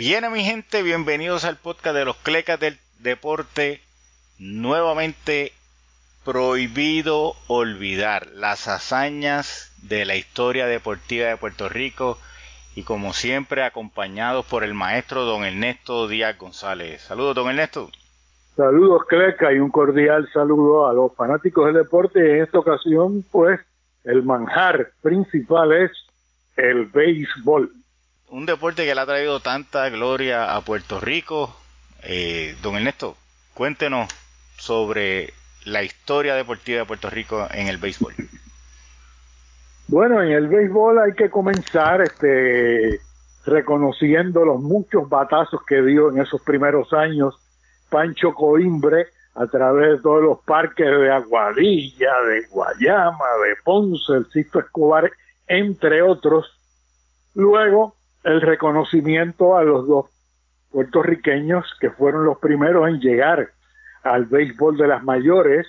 Viene mi gente, bienvenidos al podcast de los Clecas del Deporte. Nuevamente prohibido olvidar las hazañas de la historia deportiva de Puerto Rico y como siempre acompañados por el maestro don Ernesto Díaz González. Saludos don Ernesto. Saludos Cleca y un cordial saludo a los fanáticos del deporte. En esta ocasión pues el manjar principal es el béisbol un deporte que le ha traído tanta gloria a Puerto Rico. Eh, don Ernesto, cuéntenos sobre la historia deportiva de Puerto Rico en el béisbol. Bueno, en el béisbol hay que comenzar este, reconociendo los muchos batazos que dio en esos primeros años Pancho Coimbre a través de todos los parques de Aguadilla, de Guayama, de Ponce, el Sisto Escobar, entre otros. Luego, el reconocimiento a los dos puertorriqueños que fueron los primeros en llegar al béisbol de las mayores,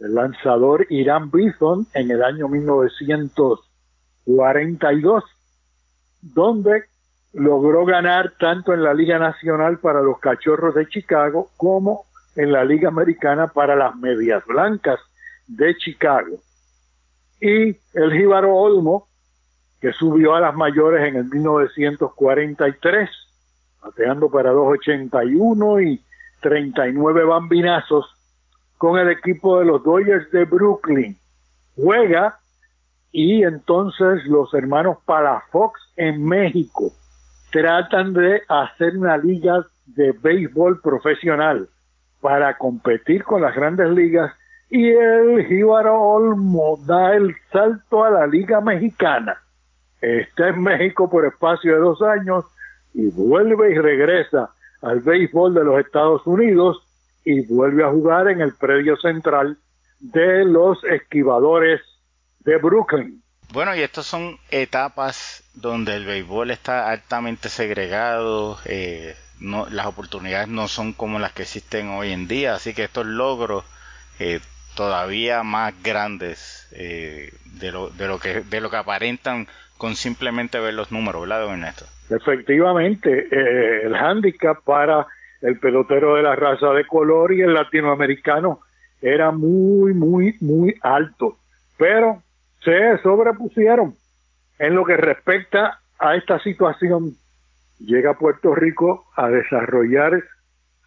el lanzador Irán Bison en el año 1942, donde logró ganar tanto en la Liga Nacional para los Cachorros de Chicago como en la Liga Americana para las Medias Blancas de Chicago. Y el Jíbaro Olmo que subió a las mayores en el 1943, bateando para 281 y 39 bambinazos con el equipo de los Dodgers de Brooklyn. Juega y entonces los hermanos Palafox en México tratan de hacer una liga de béisbol profesional para competir con las grandes ligas y el Jíbaro Olmo da el salto a la liga mexicana está en México por espacio de dos años y vuelve y regresa al béisbol de los Estados Unidos y vuelve a jugar en el predio central de los esquivadores de Brooklyn. Bueno, y estas son etapas donde el béisbol está altamente segregado, eh, no, las oportunidades no son como las que existen hoy en día, así que estos logros eh, todavía más grandes eh, de, lo, de, lo que, de lo que aparentan con simplemente ver los números, ¿verdad, don Ernesto? Efectivamente, eh, el hándicap para el pelotero de la raza de color y el latinoamericano era muy, muy, muy alto, pero se sobrepusieron. En lo que respecta a esta situación, llega Puerto Rico a desarrollar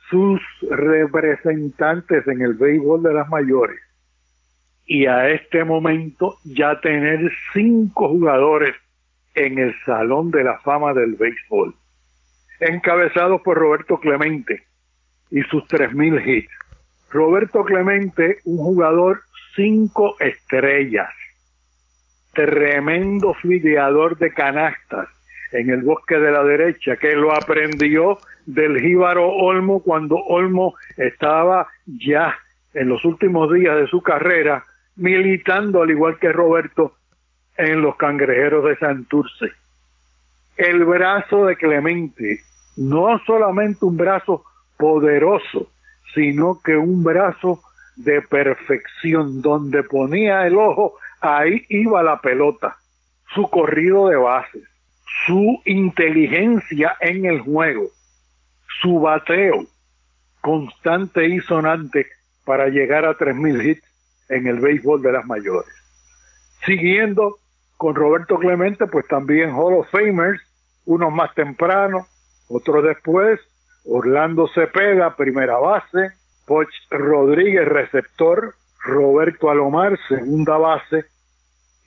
sus representantes en el béisbol de las mayores y a este momento ya tener cinco jugadores en el Salón de la Fama del Béisbol, encabezados por Roberto Clemente y sus 3.000 hits. Roberto Clemente, un jugador cinco estrellas, tremendo fideador de canastas en el bosque de la derecha, que lo aprendió del jíbaro Olmo cuando Olmo estaba ya en los últimos días de su carrera militando al igual que Roberto en los cangrejeros de Santurce. El brazo de Clemente, no solamente un brazo poderoso, sino que un brazo de perfección, donde ponía el ojo, ahí iba la pelota, su corrido de bases, su inteligencia en el juego, su bateo constante y sonante para llegar a 3.000 hits en el béisbol de las mayores. Siguiendo con Roberto Clemente, pues también Hall of Famers, unos más temprano, otros después, Orlando Cepeda, primera base, Poch Rodríguez, receptor, Roberto Alomar, segunda base,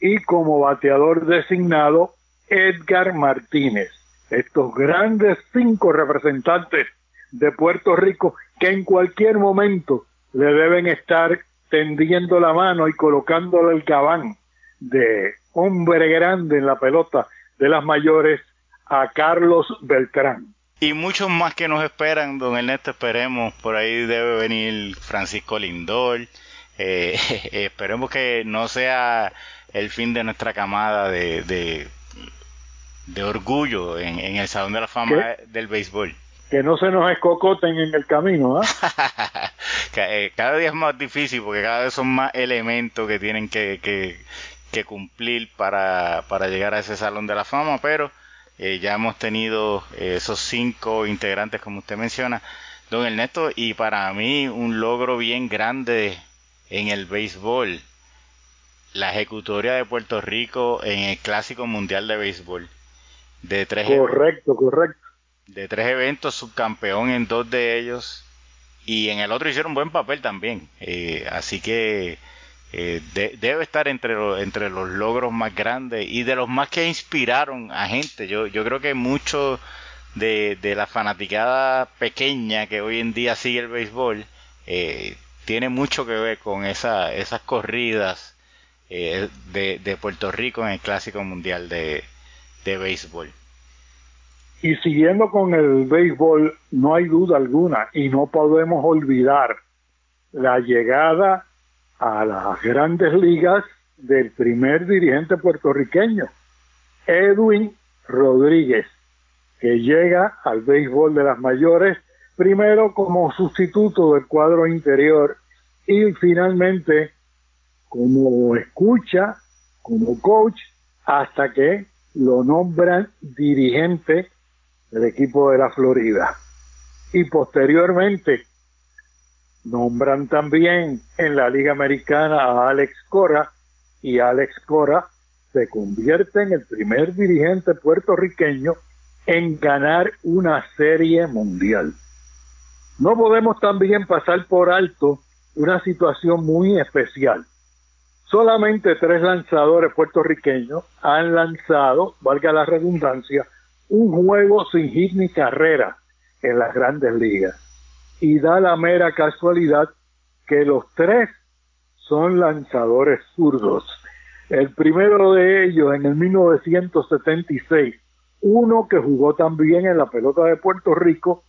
y como bateador designado, Edgar Martínez. Estos grandes cinco representantes de Puerto Rico que en cualquier momento le deben estar tendiendo la mano y colocándole el cabán de hombre grande en la pelota de las mayores a Carlos Beltrán. Y muchos más que nos esperan, don Ernesto, esperemos, por ahí debe venir Francisco Lindor, eh, esperemos que no sea el fin de nuestra camada de, de, orgullo en, el Salón de la Fama del Béisbol que no se nos escocoten en el camino. ¿ah? Eh, cada día es más difícil porque cada vez son más elementos que tienen que, que, cumplir para, para, llegar a ese salón de la fama, pero Eh, ya hemos tenido eh, esos cinco integrantes, como usted menciona, don Ernesto, y para mí un logro bien grande en el béisbol, la ejecutoria de Puerto Rico en el Clásico Mundial de Béisbol. De tres correcto, correcto. De tres eventos, subcampeón en dos de ellos, y en el otro hicieron buen papel también. Eh, así que eh, debe estar entre, entre los logros más grandes y de los más que inspiraron a gente. Yo, creo que mucho de, la fanaticada pequeña que hoy en día sigue el béisbol eh, tiene mucho que ver con esa, esas corridas de, Puerto Rico en el Clásico Mundial de Béisbol. Y siguiendo con el béisbol, no hay duda alguna, y no podemos olvidar la llegada a las grandes ligas del primer dirigente puertorriqueño, Edwin Rodríguez, que llega al béisbol de las mayores primero como sustituto del cuadro interior y finalmente como escucha, como coach, hasta que lo nombran dirigente del equipo de la Florida. Y posteriormente Nombran también en la Liga Americana a Alex Cora y Alex Cora se convierte en el primer dirigente puertorriqueño en ganar una serie mundial. No podemos también pasar por alto una situación muy especial. Solamente tres lanzadores puertorriqueños han lanzado, valga la redundancia, un juego sin hit ni carrera en las grandes ligas y da la mera casualidad que los tres son lanzadores zurdos. El primero de ellos en el 1976, uno que jugó también en la pelota de Puerto Rico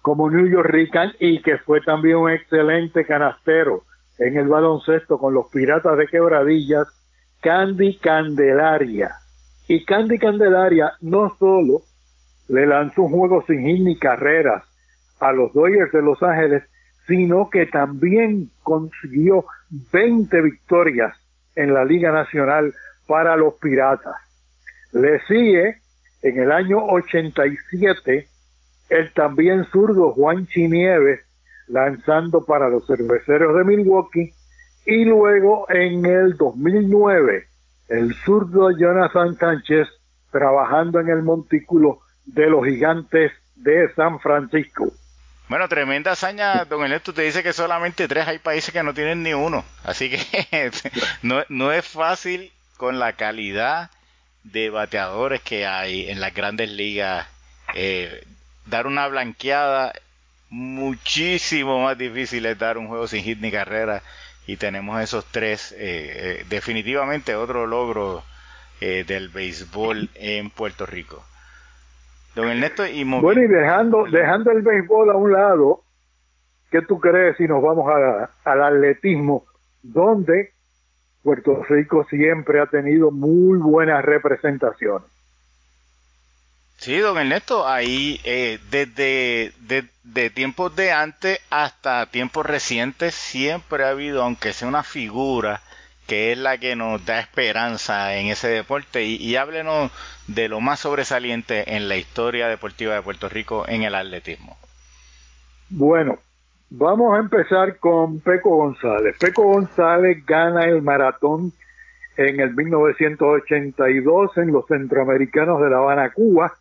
como New York Rican y que fue también un excelente canastero en el baloncesto con los Piratas de Quebradillas, Candy Candelaria. Y Candy Candelaria no solo le lanzó un juego sin hit ni carreras, a los Dodgers de Los Ángeles, sino que también consiguió 20 victorias en la Liga Nacional para los Piratas. Le sigue en el año 87 el también zurdo Juan Chinieves lanzando para los cerveceros de Milwaukee y luego en el 2009 el zurdo Jonathan Sánchez trabajando en el montículo de los gigantes de San Francisco. Bueno, tremenda hazaña, don Ernesto. Te dice que solamente tres hay países que no tienen ni uno. Así que no, es fácil con la calidad de bateadores que hay en las grandes ligas. Eh, dar una blanqueada, muchísimo más difícil es dar un juego sin hit ni carrera. Y tenemos esos tres. Eh, eh, definitivamente otro logro del béisbol en Puerto Rico. Don Ernesto, y bueno, y dejando, dejando el béisbol a un lado, ¿qué tú crees si nos vamos al atletismo, donde Puerto Rico siempre ha tenido muy buenas representaciones? Sí, don Ernesto, ahí eh, desde de, tiempos de antes hasta tiempos recientes siempre ha habido, aunque sea una figura que es la que nos da esperanza en ese deporte y, háblenos de lo más sobresaliente en la historia deportiva de Puerto Rico en el atletismo. Bueno, vamos a empezar con Peco González. Peco González gana el maratón en el 1982 en los Centroamericanos de La Habana, Cuba,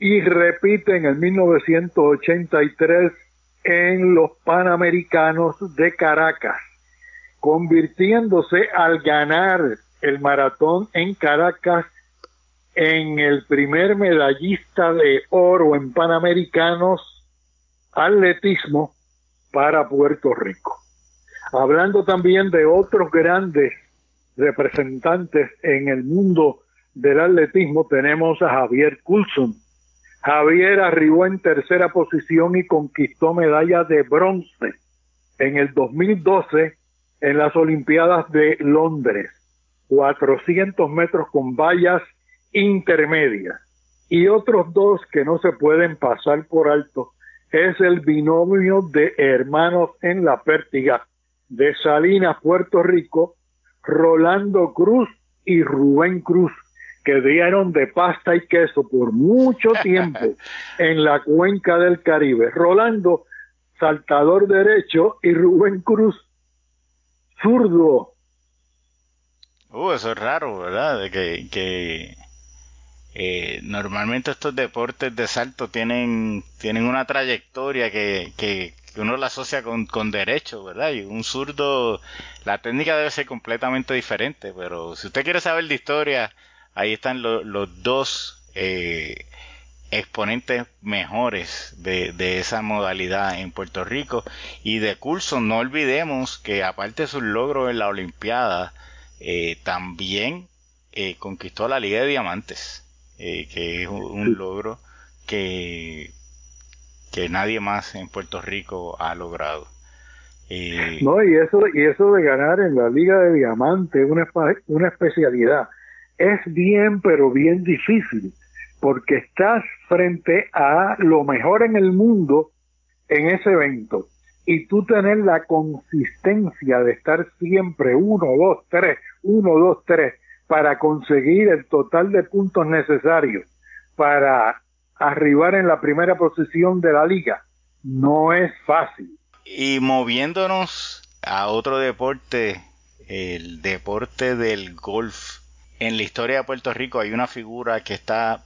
y repite en el 1983 en los Panamericanos de Caracas convirtiéndose al ganar el maratón en Caracas en el primer medallista de oro en Panamericanos atletismo para Puerto Rico. Hablando también de otros grandes representantes en el mundo del atletismo, tenemos a Javier Coulson. Javier arribó en tercera posición y conquistó medalla de bronce en el 2012 en las Olimpiadas de Londres, 400 metros con vallas intermedias. Y otros dos que no se pueden pasar por alto es el binomio de hermanos en la pértiga de Salinas, Puerto Rico, Rolando Cruz y Rubén Cruz, que dieron de pasta y queso por mucho tiempo en la cuenca del Caribe. Rolando, saltador derecho, y Rubén Cruz, zurdo. Uh, eso es raro, ¿verdad? De que, que eh, normalmente estos deportes de salto tienen, tienen una trayectoria que, que, uno la asocia con, con derecho, ¿verdad? Y un zurdo, la técnica debe ser completamente diferente, pero si usted quiere saber de historia, ahí están los dos eh, exponentes mejores de, de, esa modalidad en Puerto Rico. Y de curso, no olvidemos que aparte de sus logros en la Olimpiada, eh, también eh, conquistó la Liga de Diamantes, que es un logro que, que nadie más en Puerto Rico ha logrado. no, y eso, y eso de ganar en la Liga de Diamantes, una, una especialidad es bien, pero bien difícil, porque estás frente a lo mejor en el mundo en ese evento. Y tú tener la consistencia de estar siempre uno, dos, tres, uno, dos, tres, para conseguir el total de puntos necesarios para arribar en la primera posición de la liga, no es fácil. Y moviéndonos a otro deporte, el deporte del golf en la historia de Puerto Rico hay una figura que está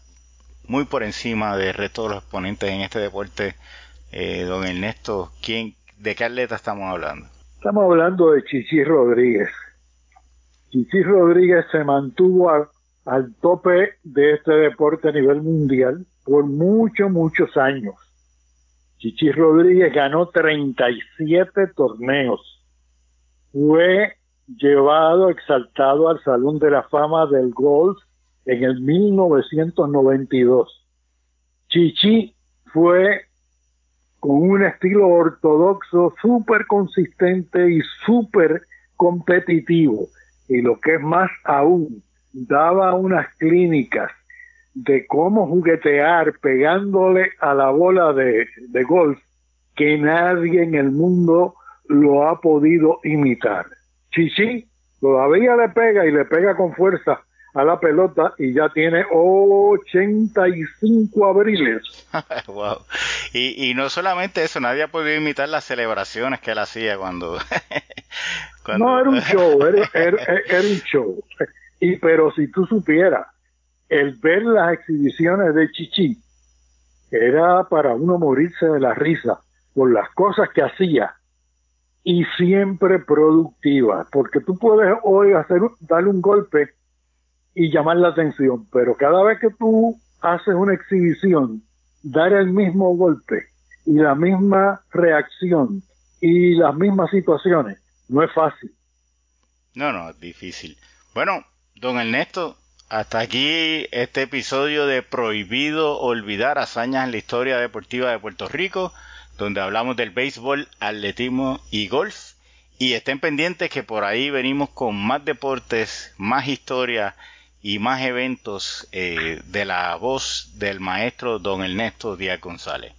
muy por encima del resto de los exponentes en este deporte. Eh, don Ernesto, ¿quién, ¿de qué atleta estamos hablando? Estamos hablando de Chichi Rodríguez. Chichi Rodríguez se mantuvo al tope de este deporte a nivel mundial por muchos, muchos años. Chichi Rodríguez ganó 37 torneos. Fue llevado, exaltado al Salón de la Fama del Golf en el 1992. Chichi fue con un estilo ortodoxo súper consistente y súper competitivo. Y lo que es más aún, daba unas clínicas de cómo juguetear pegándole a la bola de, de golf que nadie en el mundo lo ha podido imitar. Chichi todavía le pega y le pega con fuerza a la pelota y ya tiene 85 abriles. wow. y, y no solamente eso, nadie ha podido imitar las celebraciones que él hacía cuando... No, era un show, era, era, un show. Y pero si tú supieras, el ver las exhibiciones de Chichi era para uno morirse de la risa por las cosas que hacía y siempre productiva, porque tú puedes hoy hacer darle un golpe y llamar la atención, pero cada vez que tú haces una exhibición, dar el mismo golpe y la misma reacción y las mismas situaciones, no es fácil. No, no, es difícil. Bueno, don Ernesto, hasta aquí este episodio de Prohibido Olvidar Hazañas en la Historia Deportiva de Puerto Rico donde hablamos del béisbol, atletismo y golf. Y estén pendientes que por ahí venimos con más deportes, más historia y más eventos eh, de la voz del maestro don Ernesto Díaz González.